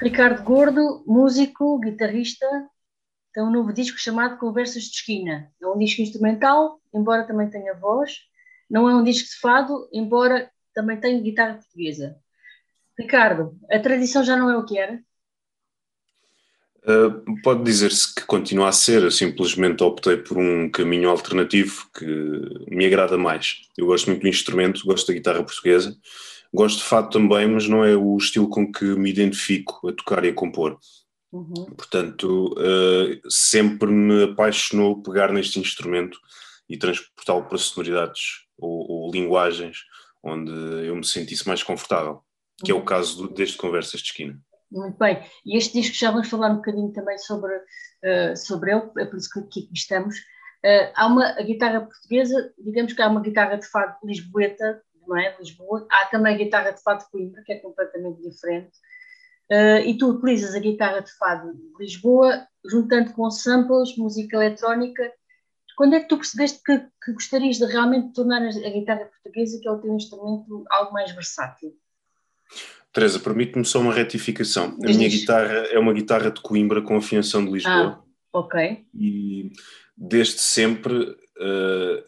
Ricardo Gordo, músico, guitarrista, tem um novo disco chamado Conversas de Esquina. É um disco instrumental, embora também tenha voz. Não é um disco de fado, embora também tenha guitarra portuguesa. Ricardo, a tradição já não é o que era? Uh, pode dizer-se que continua a ser, eu simplesmente optei por um caminho alternativo que me agrada mais. Eu gosto muito do instrumento, gosto da guitarra portuguesa, gosto de fado também, mas não é o estilo com que me identifico a tocar e a compor. Uhum. Portanto, uh, sempre me apaixonou pegar neste instrumento e transportá-lo para sonoridades ou, ou, linguagens onde eu me sentisse mais confortável, que uhum. é o caso do, deste Conversas de Esquina. Muito bem, e este disco já vamos falar um bocadinho também sobre, uh, sobre ele, é por isso que aqui estamos. Uh, há uma a guitarra portuguesa, digamos que há uma guitarra de fado lisboeta, não é? Lisboa. Há também a guitarra de fado de Coimbra, que é completamente diferente. Uh, e tu utilizas a guitarra de fado de Lisboa, juntando com samples, música eletrónica. Quando é que tu percebeste que, que gostarias de realmente tornar a, a guitarra portuguesa, que é o teu instrumento, algo mais versátil? Teresa, permite-me só uma retificação. A minha guitarra é uma guitarra de Coimbra com afinação de Lisboa. Ah, ok. E desde sempre, uh,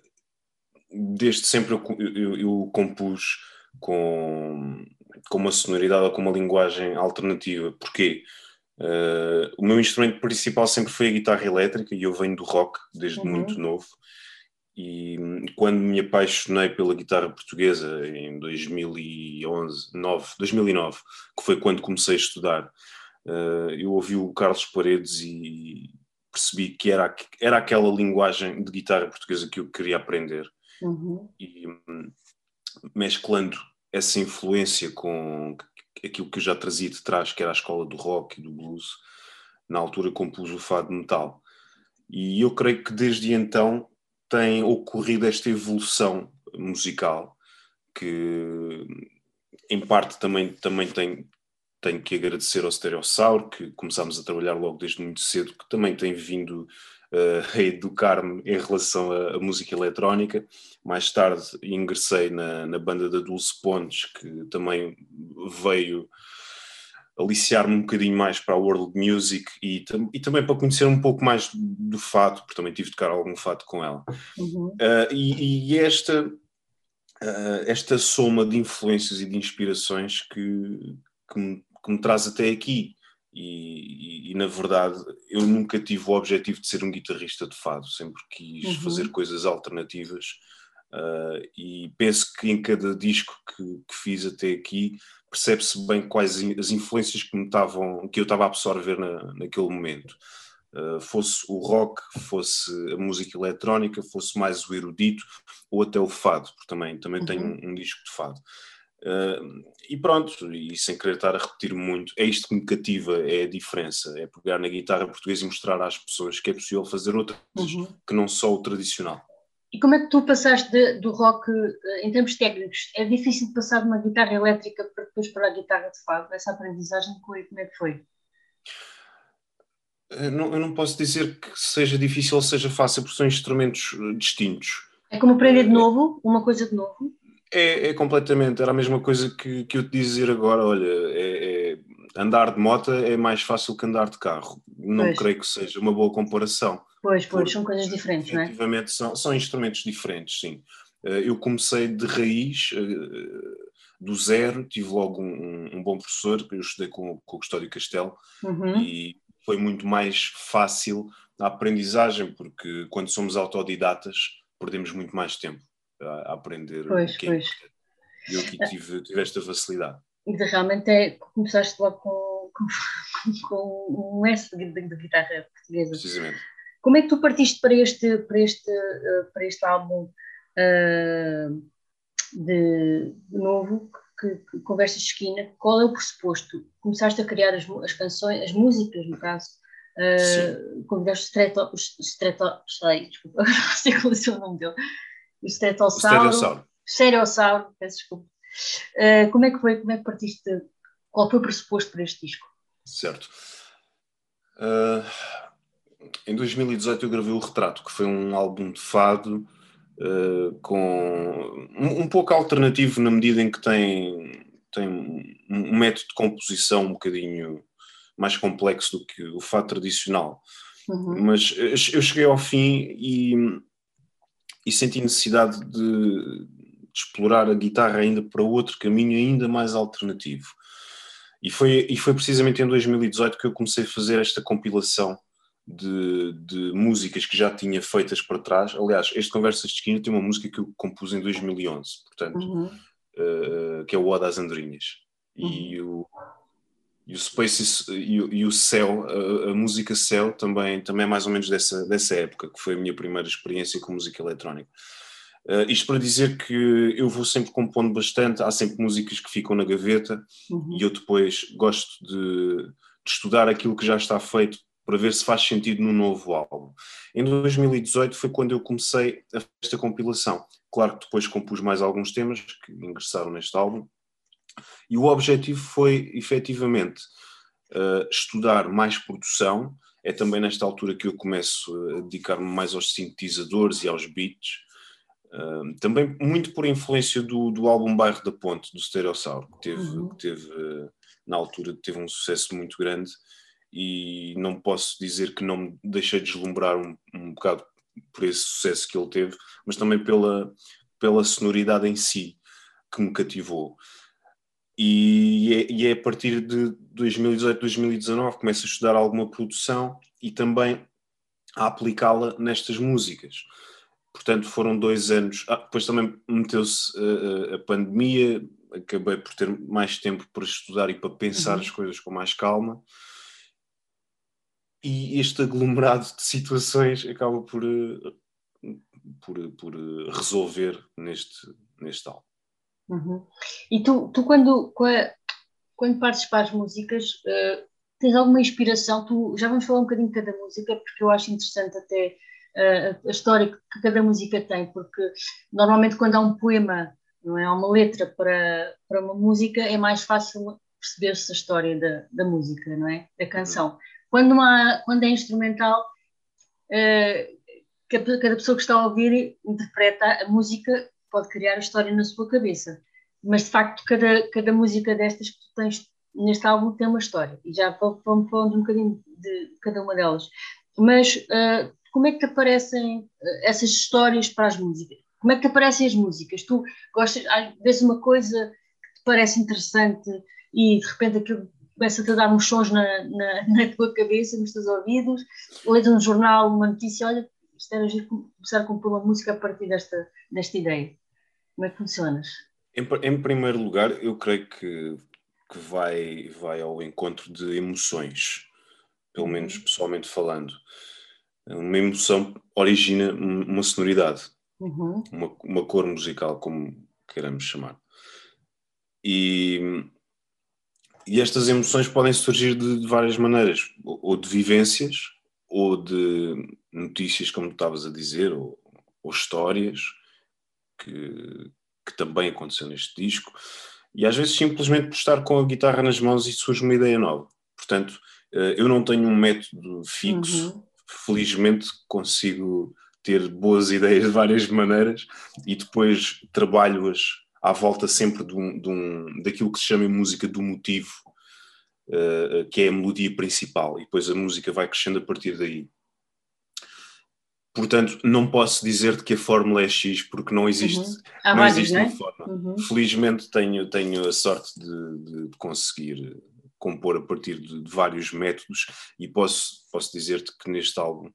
desde sempre eu, eu, eu, compus com, com uma sonoridade ou com uma linguagem alternativa. Porquê? Uh, o meu instrumento principal sempre foi a guitarra elétrica e eu venho do rock desde uhum. muito novo. E quando me apaixonei pela guitarra portuguesa em 2011, 9, 2009, que foi quando comecei a estudar, uh, eu ouvi o Carlos Paredes e percebi que era, era aquela linguagem de guitarra portuguesa que eu queria aprender. Uhum. E mesclando essa influência com aquilo que eu já trazia de trás, que era a escola do rock e do blues, na altura compus o fado metal. E eu creio que desde então tem ocorrido esta evolução musical que em parte também, também tem, tenho que agradecer ao Stereossauro, que começámos a trabalhar logo desde muito cedo, que também tem vindo uh, a educar-me em relação à, música eletrónica. Mais tarde ingressei na, na banda da Dulce Pontes, que também veio aliciar-me um bocadinho mais para a world music e, e, também para conhecer um pouco mais do fado, porque também tive de tocar algum fado com ela. Uhum. Uh, e, e, esta, uh, esta soma de influências e de inspirações que, que, me, que me traz até aqui. E, e, na verdade eu nunca tive o objetivo de ser um guitarrista de fado, sempre quis uhum. fazer coisas alternativas uh, e penso que em cada disco que, que fiz até aqui percebe-se bem quais as influências que me estavam, que eu estava a absorver na, naquele momento. Uh, fosse o rock, fosse a música eletrónica, fosse mais o erudito ou até o fado, porque também, também uhum. tenho um, um, disco de fado. Uh, e pronto, e sem querer estar a repetir muito, é isto que me cativa, é a diferença, é pegar na guitarra portuguesa e mostrar às pessoas que é possível fazer outras uhum. que não só o tradicional. E como é que tu passaste de, do rock, eh, em termos técnicos, é difícil passar de uma guitarra elétrica para depois para a guitarra de fado? Essa aprendizagem, como é que foi? Eu não, eu não posso dizer que seja difícil ou seja fácil, porque são instrumentos distintos. É como aprender de novo, uma coisa de novo? É, é completamente, era a mesma coisa que, que eu te dizer agora, olha, é, é, andar de moto é mais fácil que andar de carro. Não pois. creio que seja uma boa comparação. Pois, pois, são coisas diferentes, não é? Efetivamente, são, são instrumentos diferentes, sim. Eh, eu comecei de raiz, eh, do zero, tive logo um, um bom professor, eu estudei com, com o Custódio Castelo, uhum. e foi muito mais fácil a aprendizagem, porque quando somos autodidatas perdemos muito mais tempo a, aprender pois, o que é pois. Eu aqui tive, tive esta facilidade. E de, realmente é, começaste logo com, com, com um S de, de, de guitarra portuguesa. Precisamente. Como é que tu partiste para este, para este, uh, para este álbum uh, de, de, novo, que, que, Conversas de Esquina? Qual é o pressuposto? Começaste a criar as, as canções, as músicas, no caso, uh, convidaste os Streto, sei, desculpa, não sei qual é o nome dele, o Stretossauro. Stereossauro, peço desculpa. Uh, como é que foi, como é que partiste, qual foi o pressuposto para este disco? Certo. Uh, em 2018 eu gravei o Retrato, que foi um álbum de fado uh, com um, um, pouco alternativo na medida em que tem, tem um, método de composição um bocadinho mais complexo do que o fado tradicional. Uhum. Mas eu cheguei ao fim e, e senti necessidade de, de explorar a guitarra ainda para outro caminho ainda mais alternativo. E foi, e foi precisamente em 2018 que eu comecei a fazer esta compilação de, de, músicas que já tinha feitas para trás. Aliás, este Conversas de Esquina tem uma música que eu compus em 2011, portanto, uhum. uh, que é o Oda às Andorinhas. Uhum. E, o, e o Space e o, Céu, a, a, música Céu, também, também é mais ou menos dessa, dessa época, que foi a minha primeira experiência com música eletrónica. Uh, isto para dizer que eu vou sempre compondo bastante, há sempre músicas que ficam na gaveta uhum. e eu depois gosto de, de, estudar aquilo que já está feito para ver se faz sentido no novo álbum. Em 2018 foi quando eu comecei esta compilação. Claro que depois compus mais alguns temas que ingressaram neste álbum e o objetivo foi efetivamente uh, estudar mais produção. É também nesta altura que eu começo a dedicar-me mais aos sintetizadores e aos beats também muito por influência do, do álbum Bairro da Ponte, do Stereossauro, que teve, uhum. que teve na altura teve um sucesso muito grande e não posso dizer que não me deixei deslumbrar um, um bocado por esse sucesso que ele teve, mas também pela, pela sonoridade em si que me cativou. E é, e é a partir de 2018, 2019 começo a estudar alguma produção e também a aplicá-la nestas músicas portanto foram dois anos. Ah, depois também meteu-se uh, a pandemia, acabei por ter mais tempo para estudar e para pensar uhum. as coisas com mais calma. E este aglomerado de situações acaba por, por, por resolver neste, neste álbum. Uhum. E tu, tu quando, quando partes para as músicas, uh, tens alguma inspiração? Tu, já vamos falar um bocadinho de cada música, porque eu acho interessante até a, história que cada música tem, porque normalmente quando há um poema, não é, há uma letra para, para uma música, é mais fácil perceber-se a história da, da música, não é? Da canção. Quando, há, quando é instrumental, uh, cada pessoa que está a ouvir interpreta a música, pode criar a história na sua cabeça. Mas de facto, cada, cada música destas que tu tens neste álbum tem uma história. E já vamos falando um bocadinho de cada uma delas. Mas uh, como é que te aparecem eh, essas histórias para as músicas? Como é que te aparecem as músicas? Tu gostas, vês uma coisa que te parece interessante e de repente aquilo começa-te a dar uns sons na, na, na, tua cabeça, nos teus ouvidos, lês um jornal, uma notícia, olha, era começar a compor uma música a partir desta, desta ideia. Como é que funcionas? Em, em primeiro lugar, eu creio que, que vai, vai ao encontro de emoções, pelo menos uhum. pessoalmente falando uma emoção origina uma sonoridade, uhum. uma, uma cor musical, como queiramos chamar. E, e estas emoções podem surgir de, de, várias maneiras, ou de vivências, ou de notícias, como estavas a dizer, ou, ou histórias que, que também aconteceu neste disco, e às vezes simplesmente por estar com a guitarra nas mãos e surge uma ideia nova. Portanto, eh, eu não tenho um método fixo. Uhum. Felizmente consigo ter boas ideias de várias maneiras e depois trabalho-as à volta sempre de um, de um, daquilo que se chama música do motivo, uh, que é a melodia principal, e depois a música vai crescendo a partir daí. Portanto, não posso dizer-te que a fórmula é X, porque não existe, uhum. não vários, existe não é? uma fórmula. Uhum. Felizmente tenho, tenho a sorte de, de conseguir compor a partir de, de vários métodos e posso, posso dizer-te que neste álbum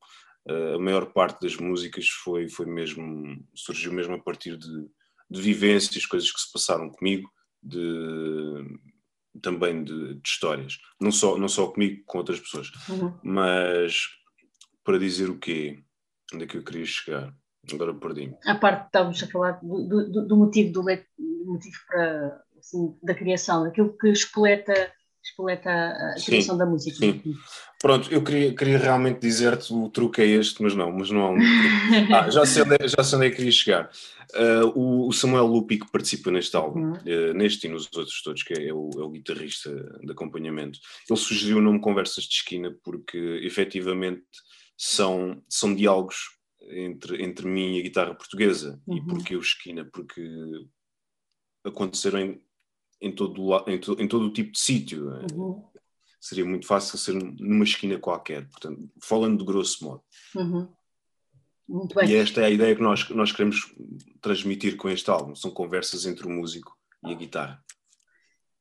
uh, a maior parte das músicas foi, foi mesmo, surgiu mesmo a partir de, de vivências, coisas que se passaram comigo, de, também de, de, histórias, não só, não só comigo, com outras pessoas, uhum. mas para dizer o quê? Onde é que eu queria chegar? Agora perdi-me. A parte que estávamos a falar do, do, do motivo, do, motivo para, assim, da criação, daquilo que espoleta, espoleta a sim, criação da música. Sim. Pronto, eu queria, queria realmente dizer-te o truque é este, mas não, mas não há um. Ah, já sei onde, é, já sei onde é que queria chegar. Uh, o, o, Samuel Lupi, que participa neste álbum, uhum. uh, neste e nos outros todos, que é, é, o, é, o, guitarrista de acompanhamento, ele sugeriu o nome Conversas de Esquina porque efetivamente são, são diálogos entre, entre mim e a guitarra portuguesa. Uhum. E porquê o Esquina? Porque aconteceram em, todo, em, to, em todo o tipo de sítio. Uhum. Seria muito fácil ser numa esquina qualquer, portanto, falando de grosso modo. Uhum. E esta é a ideia que nós, nós queremos transmitir com este álbum: são conversas entre o músico e a guitarra.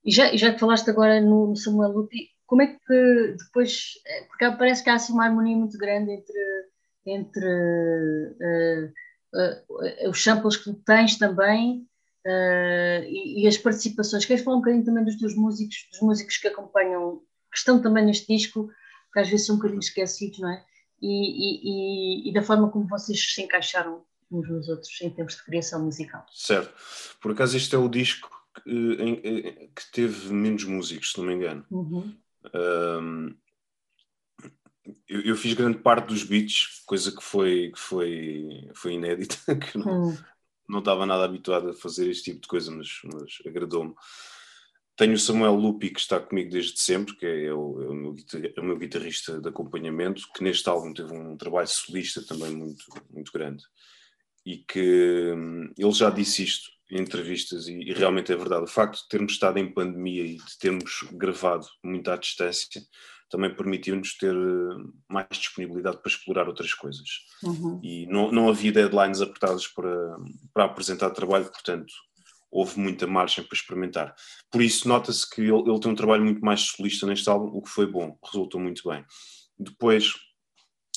E já, já que falaste agora no Samuel Lupi, como é que depois, eh, porque parece que há assim uma harmonia muito grande entre, entre uh, uh, uh, os samples que tens também e, e, as participações. Queres falar um bocadinho também dos teus músicos, dos músicos que acompanham, que estão também neste disco, que às vezes são um bocadinho esquecidos, não é? e, e, e da forma como vocês se encaixaram uns nos outros em termos de criação musical. Certo. Por acaso este é o disco que, em, que teve menos músicos, se não me engano. Uhum. Um, eu, eu, fiz grande parte dos beats, coisa que foi, que foi, foi inédita, que não, uhum. Não estava nada habituado a fazer este tipo de coisa, mas, mas agradou-me. Tenho o Samuel Lupi, que está comigo desde sempre, que é o, é o, meu, é o meu guitarrista de acompanhamento, que neste álbum teve um trabalho solista também muito, muito grande. E que hum, ele já disse isto entrevistas, e, e, realmente é verdade. O facto de termos estado em pandemia e de termos gravado muito à distância também permitiu-nos ter hum, mais disponibilidade para explorar outras coisas. Uhum. E não, não havia deadlines apertadas para, para apresentar trabalho, portanto, houve muita margem para experimentar. Por isso, nota-se que ele, ele, tem um trabalho muito mais solista neste álbum, o que foi bom, resultou muito bem. Depois,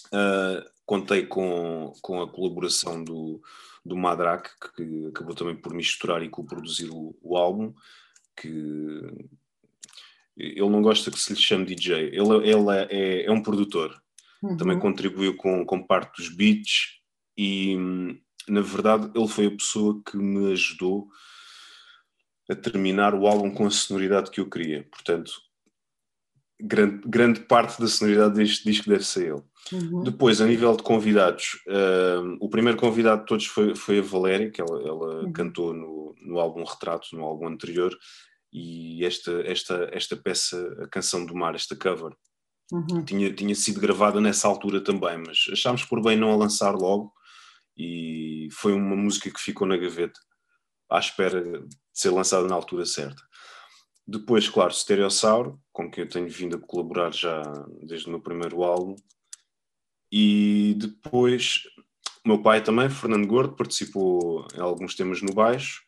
uh, contei com, com a colaboração do, do Madrak, que acabou também por misturar e co-produzir o, o, álbum, que ele não gosta que se lhe chame DJ, ele, ele é, é, é um produtor, uhum. também contribuiu com, com parte dos beats e, na verdade, ele foi a pessoa que me ajudou a terminar o álbum com a sonoridade que eu queria. Portanto, grande, grande parte da sonoridade deste disco deve ser ele. Uhum. Depois, a nível de convidados, uh, o primeiro convidado de todos foi, foi a Valéria, que ela, ela uhum. cantou no, no álbum Retrato, no álbum anterior, e esta, esta, esta peça, a Canção do Mar, esta cover, uhum. tinha, tinha sido gravada nessa altura também, mas achámos por bem não a lançar logo, e foi uma música que ficou na gaveta à espera de ser lançada na altura certa. Depois, claro, Stereossauro, com quem eu tenho vindo a colaborar já desde o meu primeiro álbum. E depois, o meu pai também, Fernando Gordo, participou em alguns temas no baixo.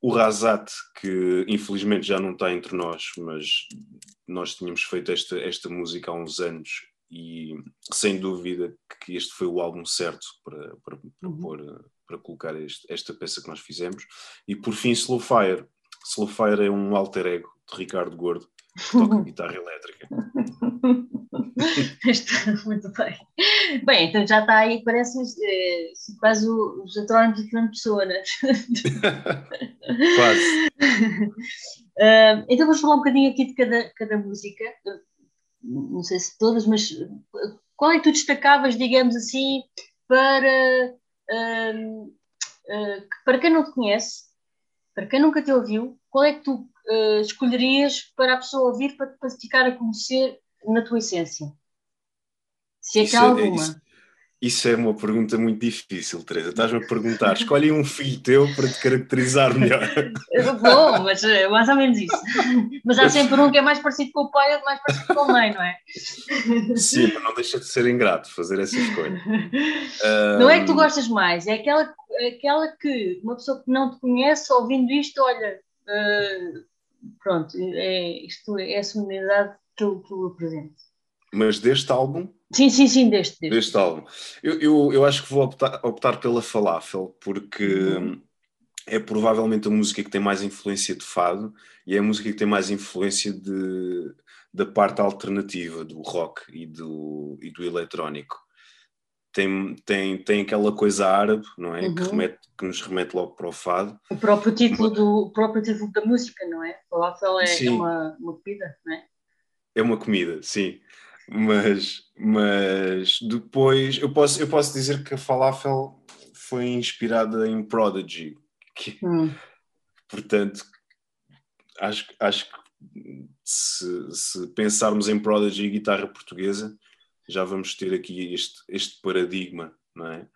O Razat, que infelizmente já não está entre nós, mas nós tínhamos feito esta, esta música há uns anos e sem dúvida que este foi o álbum certo para, para, para uhum. pôr para colocar este, esta peça que nós fizemos. E por fim, Slow Fire. Fire é um alter ego de Ricardo Gordo, que toca guitarra elétrica. Muito bem. Bem, então já está aí, parece é, quase os atrónimos de Fernando Pessoa, né? quase. Uh, então vamos falar um bocadinho aqui de cada, cada música. Não sei se todas, mas qual é que tu destacavas, digamos assim, para uh, para quem não te conhece, para quem nunca te ouviu, qual é que tu uh, escolherias para a pessoa ouvir para, para ficar a conhecer na tua essência? Se é que há é- alguma. Isso, isso, é uma pergunta muito difícil, Teresa. Estás-me a perguntar, escolhe um filho teu para te caracterizar melhor. Bom, mas é mais ou menos isso. Mas há sempre um que é mais parecido com o pai outro mais parecido com a mãe, não é? Sim, mas não deixa de ser ingrato fazer essa escolha. Não é que tu gostas mais, é aquela, aquela que uma pessoa que não te conhece, ouvindo isto, olha, uh, pronto, é, isto é a sonoridade que eu, que eu apresento. Mas deste álbum? Sim, sim, sim, deste. Deste, deste álbum. Eu, eu, eu, acho que vou optar, optar pela Falafel, porque uhum. é provavelmente a música que tem mais influência de fado e é a música que tem mais influência de, da parte alternativa do rock e do, e do eletrónico. tem, tem, tem aquela coisa árabe, não é? Uhum. Que, remete, que nos remete logo para o fado. O próprio título, do, o próprio título da música, não é? Falafel é, é uma, uma comida, não é? É uma comida, sim. Mas, mas depois eu posso, eu posso dizer que a falafel foi inspirada em Prodigy. Que, hum. Portanto, acho, acho que se, se pensarmos em Prodigy e guitarra portuguesa, já vamos ter aqui este, este paradigma, não é?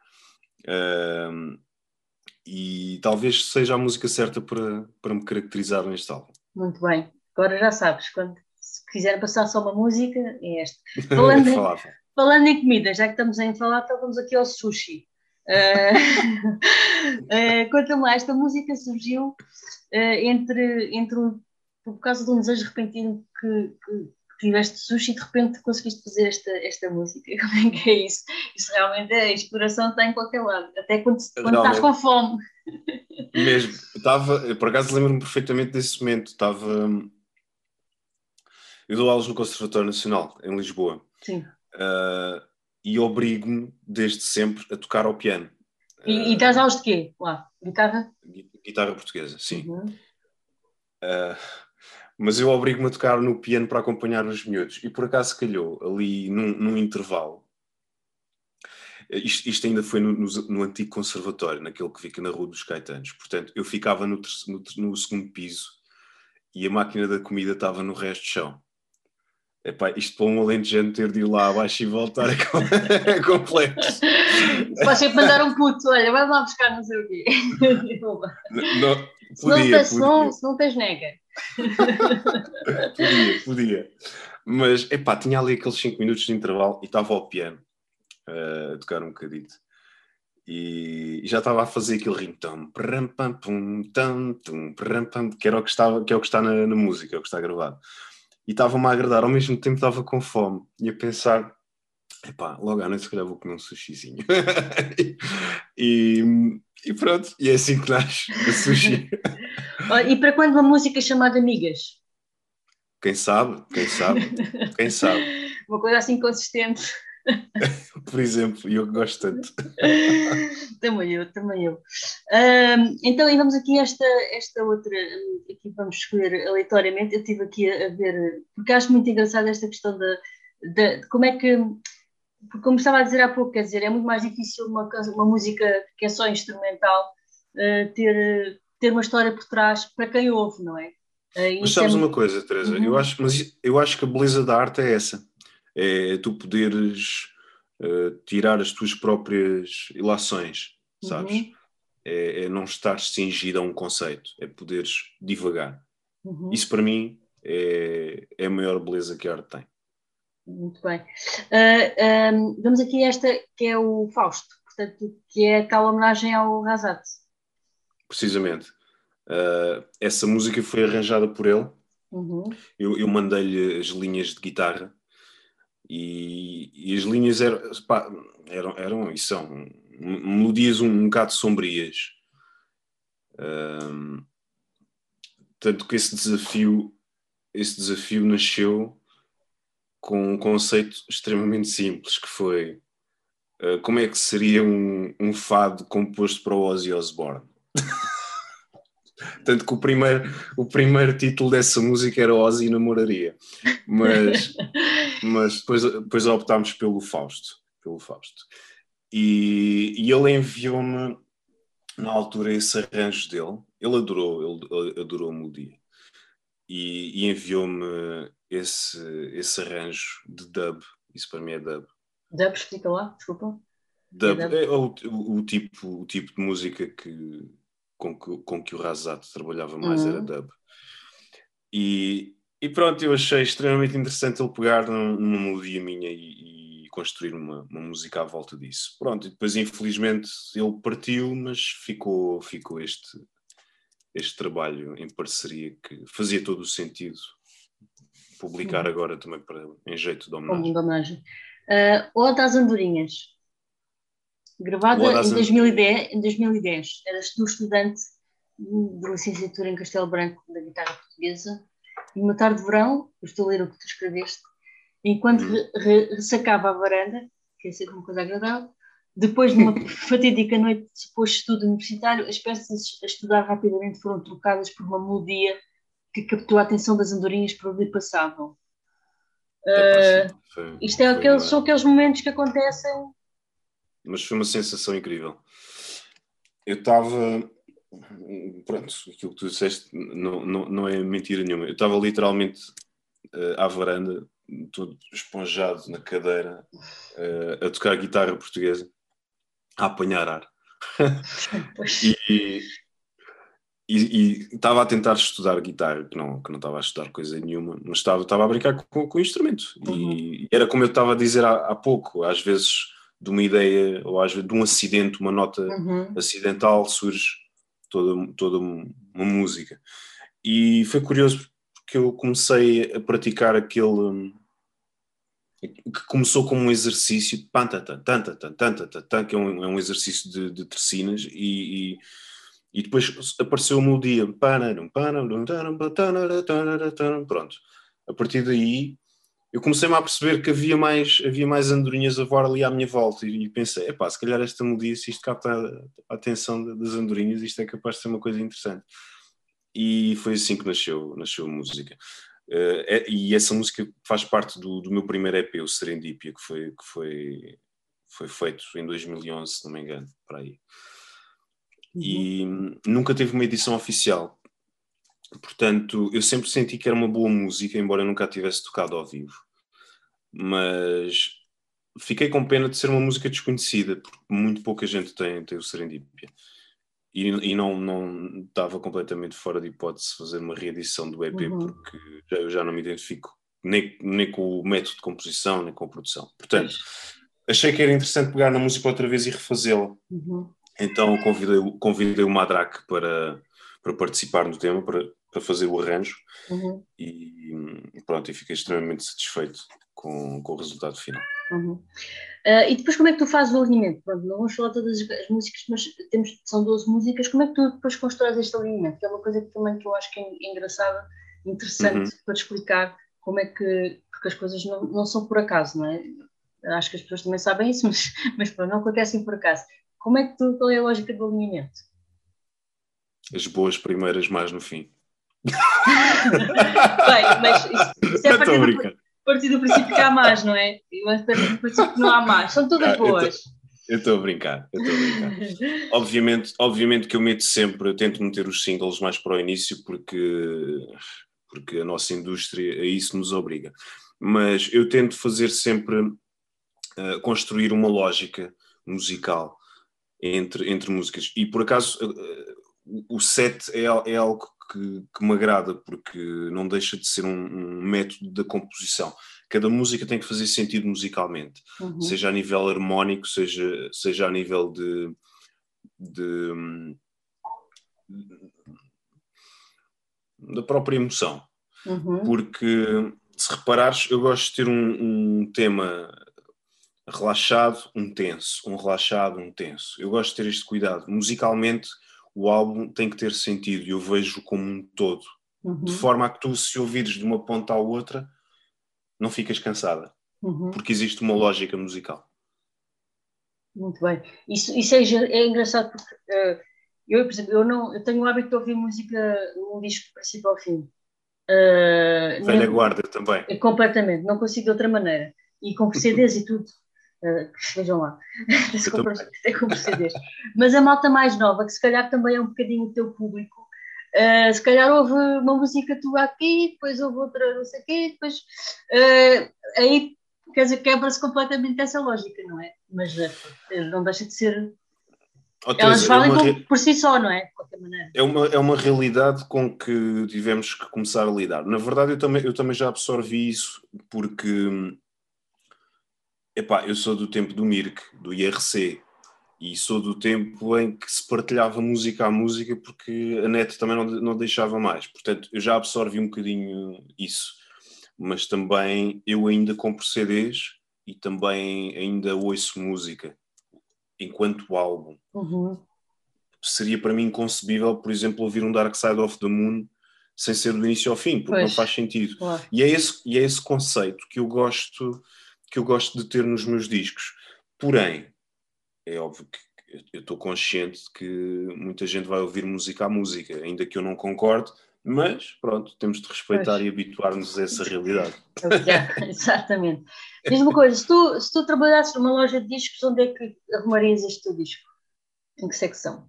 Um, e talvez seja a música certa para, para me caracterizar neste álbum. Muito bem, agora já sabes, quando quiser passar só uma música, é esta. Falando, em, falando em comida, já que estamos em falar, então vamos aqui ao sushi. Uh, uh, Conta-me esta música surgiu uh, entre, entre um, por causa de um desejo repentino que, que, tiveste sushi e de repente conseguiste fazer esta, esta música. Como é que é isso? Isso realmente é a inspiração está em qualquer lado, até quando, quando estás com fome. Mesmo, estava, por acaso lembro-me perfeitamente desse momento, estava. Eu dou aulas no Conservatório Nacional, em Lisboa. Sim. Uh, e obrigo-me, desde sempre, a tocar ao piano. E, e dás aulas de quê? Lá, guitarra? Guitarra portuguesa, sim. Uhum. Uh, mas eu obrigo-me a tocar no piano para acompanhar os miúdos. E por acaso calhou ali num, num intervalo. Isto, isto, ainda foi no, no, no, antigo conservatório, naquele que fica na Rua dos Caetanos. Portanto, eu ficava no, no segundo piso e a máquina da comida estava no resto do chão. Epá, isto para um alentejano ter de ir lá abaixo e voltar é, complexo. Pode sempre mandar um puto, olha, vai lá buscar não sei o quê. não, se, não tens, Não, se não tens nega. podia, podia. Mas, epá, tinha ali aqueles 5 minutos de intervalo e estava ao piano uh, a tocar um bocadito. E, e já estava a fazer aquele ringtone, que era o que, estava, que é o que está na, na música, é o que está gravado e estava-me a agradar, ao mesmo tempo estava com fome e a pensar, epá, logo à noite se calhar vou comer um sushizinho. e, e, pronto, e é assim que nasce o sushi. e para quando uma música chamada Amigas? Quem sabe, quem sabe, quem sabe. Uma coisa assim consistente. Por exemplo, eu gosto tanto. também eu, também eu. Um, então, e vamos aqui esta, esta outra, aqui vamos escolher aleatoriamente. Eu estive aqui a, a ver, porque acho muito engraçada esta questão de, de, de, como é que, como estava a dizer há pouco, quer dizer, é muito mais difícil uma, uma música que é só instrumental uh, ter, ter uma história por trás para quem ouve, não é? Uh, mas sabes é... uma coisa, Teresa, uhum. eu, acho, mas eu acho que a beleza da arte é essa é tu poderes uh, tirar as tuas próprias ilações, sabes? Uhum. É, é, não estar cingido a um conceito, é poderes divagar. Uhum. Isso para mim é, é a maior beleza que a arte tem. Muito bem. Uh, ah, um, vamos aqui a esta que é o Fausto, portanto, que é tal homenagem ao Razat. Precisamente. Uh, essa música foi arranjada por ele. Uhum. Eu, eu mandei-lhe as linhas de guitarra e, e as linhas eram, pá, eram, eram e são melodias um, um bocado sombrias. Um, tanto que esse desafio, esse desafio nasceu com um conceito extremamente simples, que foi uh, como é que seria um, um fado composto para o Ozzy Osbourne? Tanto que o primeiro, o primeiro título dessa música era Ozzy Namoraria. Mas, mas depois, depois optámos pelo Fausto. Pelo Fausto. E, e ele enviou-me na altura esse arranjo dele. Ele adorou, ele adorou a melodia. E, e enviou-me esse, esse arranjo de dub. Isso para mim é dub. Dub, explica lá, desculpa. Dub é, é o, o, o, tipo, o tipo de música que, com que, com que o Razat trabalhava mais uhum. era dub. E, e pronto, eu achei extremamente interessante ele pegar numa melodia minha e, e construir uma, uma, música à volta disso. Pronto, e depois infelizmente ele partiu, mas ficou, ficou este, este trabalho em parceria que fazia todo o sentido publicar uhum. agora também para, em jeito de homenagem. Como homenagem. Uh, Ode às Andorinhas. Gravada em 2010, em 2010. Eras tu estudante de licenciatura em Castelo Branco da guitarra portuguesa. E uma tarde de verão, eu estou a ler o que tu escreveste, enquanto hum. re ressacava a varanda, que é sempre uma coisa agradável, Depois de uma fatídica noite de suposto estudo universitário, as peças a estudar rapidamente foram trocadas por uma melodia que captou a atenção das andorinhas por onde passavam. Uh, isto é aqueles, são aqueles momentos que acontecem. Mas foi uma sensação incrível. Eu estava. Pronto, aquilo que tu disseste não, não, não é mentira nenhuma. Eu estava literalmente eh, à varanda, todo esponjado na cadeira, eh, a tocar guitarra portuguesa, a apanhar ar. E, e, e estava a tentar estudar guitarra, que não, que não estava a estudar coisa nenhuma, mas estava, estava a brincar com, com o instrumento. E era como eu estava a dizer há, há pouco, às vezes de uma ideia, ou às vezes de um acidente, uma nota uhum. acidental, surge toda, toda uma música. E foi curioso porque eu comecei a praticar aquele hum, que começou como um exercício que é um, é um exercício de, de tercinas e, e, e depois apareceu uma melodia pronto, a partir daí eu comecei-me a perceber que havia mais, havia mais andorinhas a voar ali à minha volta e pensei, epá, se calhar esta melodia, se isto capta a atenção das andorinhas, isto é capaz de ser uma coisa interessante. E foi assim que nasceu, nasceu a música. Eh, é- e essa música faz parte do, do meu primeiro EP, o Serendipia, que foi, que foi, foi feito em 2011, se não me engano, para aí. E nunca teve uma edição oficial. Portanto, eu sempre senti que era uma boa música, embora eu nunca a tivesse tocado ao vivo. Mas fiquei com pena de ser uma música desconhecida, porque muito pouca gente tem, tem o Serendipia. E, e não, não estava completamente fora de hipótese fazer uma reedição do EP, Uhum. porque já- eu já não me identifico nem, nem com o método de composição, nem com a produção. Portanto, achei que era interessante pegar na música outra vez e refazê-la. Uhum. Então convidei, convidei o Madraque para, para participar no tema, para, para fazer o arranjo Uhum. e pronto, e fiquei extremamente satisfeito com, com o resultado final. Uhum. Ah, e depois como é que tu fazes o alinhamento? Pronto, não vamos falar todas as as músicas, mas temos, são 12 músicas. Como é que tu depois constróis este alinhamento? Que é uma coisa que também que eu acho que é engraçada, interessante Uhum. para explicar como é que, porque as coisas não, não são por acaso, não é? Acho que as pessoas também sabem isso, mas, mas pronto, não acontecem por acaso. Como é que tu, qual é a lógica do alinhamento? As boas primeiras mais no fim. Bem, mas isso, isso é a Não estou partir a do, princípio que há mais, não é? A partir do princípio que não há mais. São todas Ah, boas. Eu estou a brincar, eu estou a brincar. obviamente, obviamente que eu meto sempre, eu tento meter os singles mais para o início porque, porque a nossa indústria a isso nos obriga. Mas eu tento fazer sempre, uh, construir uma lógica musical entre, entre músicas. E por acaso uh, o set é, é algo que, que, me agrada porque não deixa de ser um, um método da composição. Cada música tem que fazer sentido musicalmente, Uhum. seja a nível harmónico, seja, seja a nível de, de, da própria emoção. Uhum. Porque se reparares, eu gosto de ter um, um, tema relaxado, um tenso, um relaxado, um tenso. Eu gosto de ter este cuidado. Musicalmente, o álbum tem que ter sentido e eu vejo como um todo. Uhum. De forma a que tu, se ouvires de uma ponta à outra, não ficas cansada. Uhum. Porque existe uma lógica musical. Muito bem. Isso, isso é, é engraçado porque uh, eu, por exemplo, eu, não, eu tenho o hábito de ouvir música num disco do princípio ao fim. Uh, Velha nem, guarda também. Completamente, não consigo de outra maneira. E com CDs e tudo. Uh, vejam lá. CDs. Mas a malta mais nova, que se calhar também é um bocadinho o teu público, uh, se calhar houve uma música tua aqui, depois houve outra não sei o quê, depois uh, aí quer dizer, quebra-se completamente essa lógica, não é? Mas não deixa de ser. Teresa, Elas é uma... por, por si só, não é? De qualquer maneira. É uma, é uma realidade com que tivemos que começar a lidar. Na verdade, eu também, eu também já absorvi isso, porque epá, eu sou do tempo do Mirk, do IRC, e sou do tempo em que se partilhava música a música, porque a net também não, não deixava mais. Portanto, eu já absorvi um bocadinho isso. Mas também eu ainda compro CDs e também ainda ouço música enquanto álbum. Uhum. Seria para mim inconcebível, por exemplo, ouvir um Dark Side of the Moon sem ser do início ao fim, porque pois. não faz sentido. Claro. E, é esse, e é esse conceito que eu gosto que eu gosto de ter nos meus discos. Porém, é óbvio que eu estou consciente de que muita gente vai ouvir música à música, ainda que eu não concorde, mas pronto, temos de respeitar pois. e habituar-nos a essa realidade. Exatamente. Diz uma coisa, se tu, se tu trabalhasses numa loja de discos, onde é que arrumarias este teu disco? Em que secção?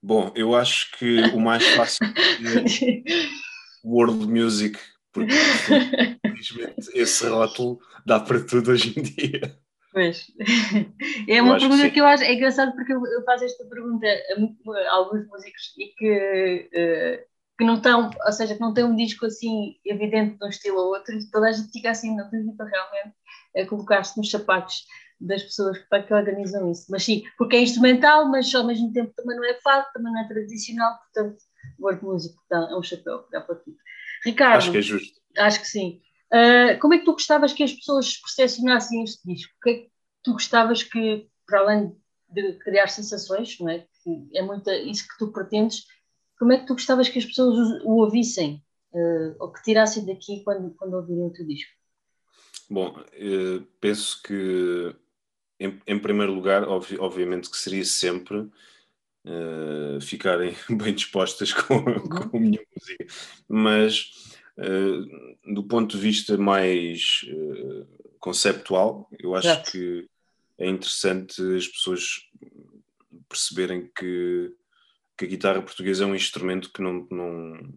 Bom, eu acho que o mais fácil é World Music, porque infelizmente esse rótulo dá para tudo hoje em dia. Pois. É uma pergunta que, que, eu acho é engraçado porque eu, faço esta pergunta a, alguns músicos e que, uh, que não estão, ou seja, que não têm um disco assim evidente de um estilo ou outro, e toda a gente fica assim, não acredita realmente a colocar-se nos sapatos das pessoas que, que organizam isso. Mas sim, porque é instrumental, mas ao mesmo tempo também não é fado, também não é tradicional, portanto, world music dá, é um chapéu, dá para tudo. Ricardo. Acho que é justo. Acho que sim. Uh, como é que tu gostavas que as pessoas percepcionassem este disco? O que é que tu gostavas que, para além de criar sensações, não é? Que é muito isso que tu pretendes, como é que tu gostavas que as pessoas o, ouvissem uh, ou que tirassem daqui quando, quando ouvirem o teu disco? Bom, uh, penso que em, em primeiro lugar, obvi obviamente que seria sempre uh, ficarem bem dispostas com, uhum. com a minha música, mas uh, do ponto de vista mais uh, conceptual, eu acho Exato. que é interessante as pessoas perceberem que, que a guitarra portuguesa é um instrumento que não, não,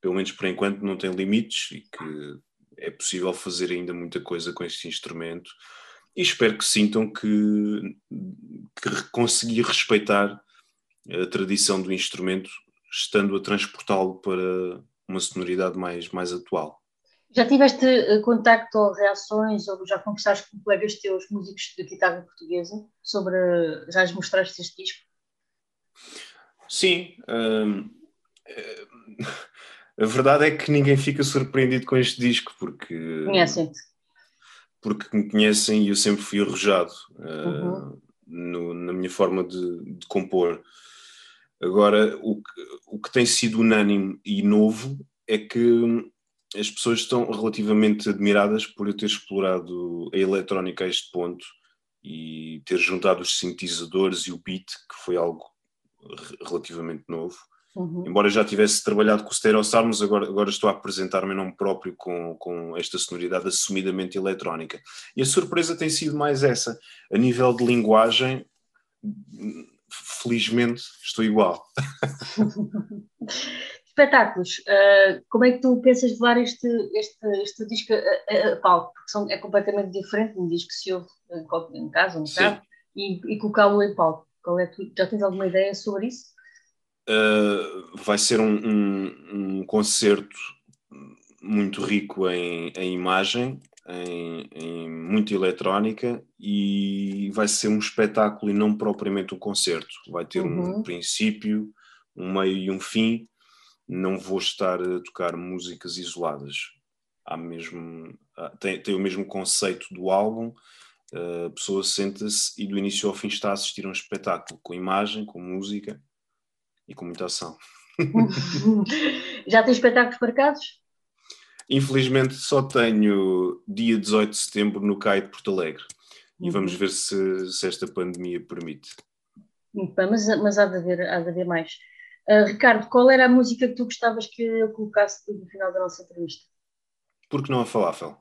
pelo menos por enquanto, não tem limites e que é possível fazer ainda muita coisa com este instrumento e espero que sintam que, que consegui respeitar a tradição do instrumento, estando a transportá-lo para uma sonoridade mais, mais atual. Já tiveste eh, contacto ou reações, ou já conversaste com colegas teus, músicos de guitarra portuguesa, sobre. Já lhes mostraste este disco? Sim. Hum, eh, a verdade é que ninguém fica surpreendido com este disco, porque. Conhecem-te porque me conhecem e eu sempre fui arrojado uh, no, na minha forma de, de, compor. Agora, o que, o que tem sido unânime e novo é que as pessoas estão relativamente admiradas por eu ter explorado a eletrónica a este ponto e ter juntado os sintetizadores e o beat, que foi algo relativamente novo. Uhum. Embora já tivesse trabalhado com o Stereo Sounds, agora, agora estou a apresentar-me em nome próprio com, com esta sonoridade assumidamente eletrónica. E a surpresa tem sido mais essa. A nível de linguagem, felizmente estou igual. Espetáculos. Uh, como é que tu pensas levar este, este, este disco a, a, palco? Porque são, é completamente diferente um disco que se ouve em casa, um bocado, e, e colocá-lo em palco. Qual é tu, já tens alguma ideia sobre isso? Uh, vai ser um, um, um, concerto muito rico em, em imagem, em, em muita eletrónica e vai ser um espetáculo e não propriamente um concerto. Vai ter uhum. um princípio, um meio e um fim. Não vou estar a tocar músicas isoladas. Há mesmo, tem, tem o mesmo conceito do álbum. A pessoa senta-se e do início ao fim está a assistir a um espetáculo com imagem, com música e com muita ação. Já tem espetáculos marcados? Infelizmente só tenho dia 18 de setembro no CAI de Porto Alegre e vamos uhum. ver se, se, esta pandemia permite. Mas, mas há, de haver, há de haver mais. Uh, Ricardo, qual era a música que tu gostavas que eu colocasse no final da nossa entrevista? Porque não a falafel?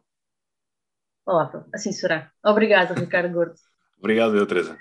Falafel, assim será. Obrigado, Ricardo Gordo. Obrigado, eu, Teresa.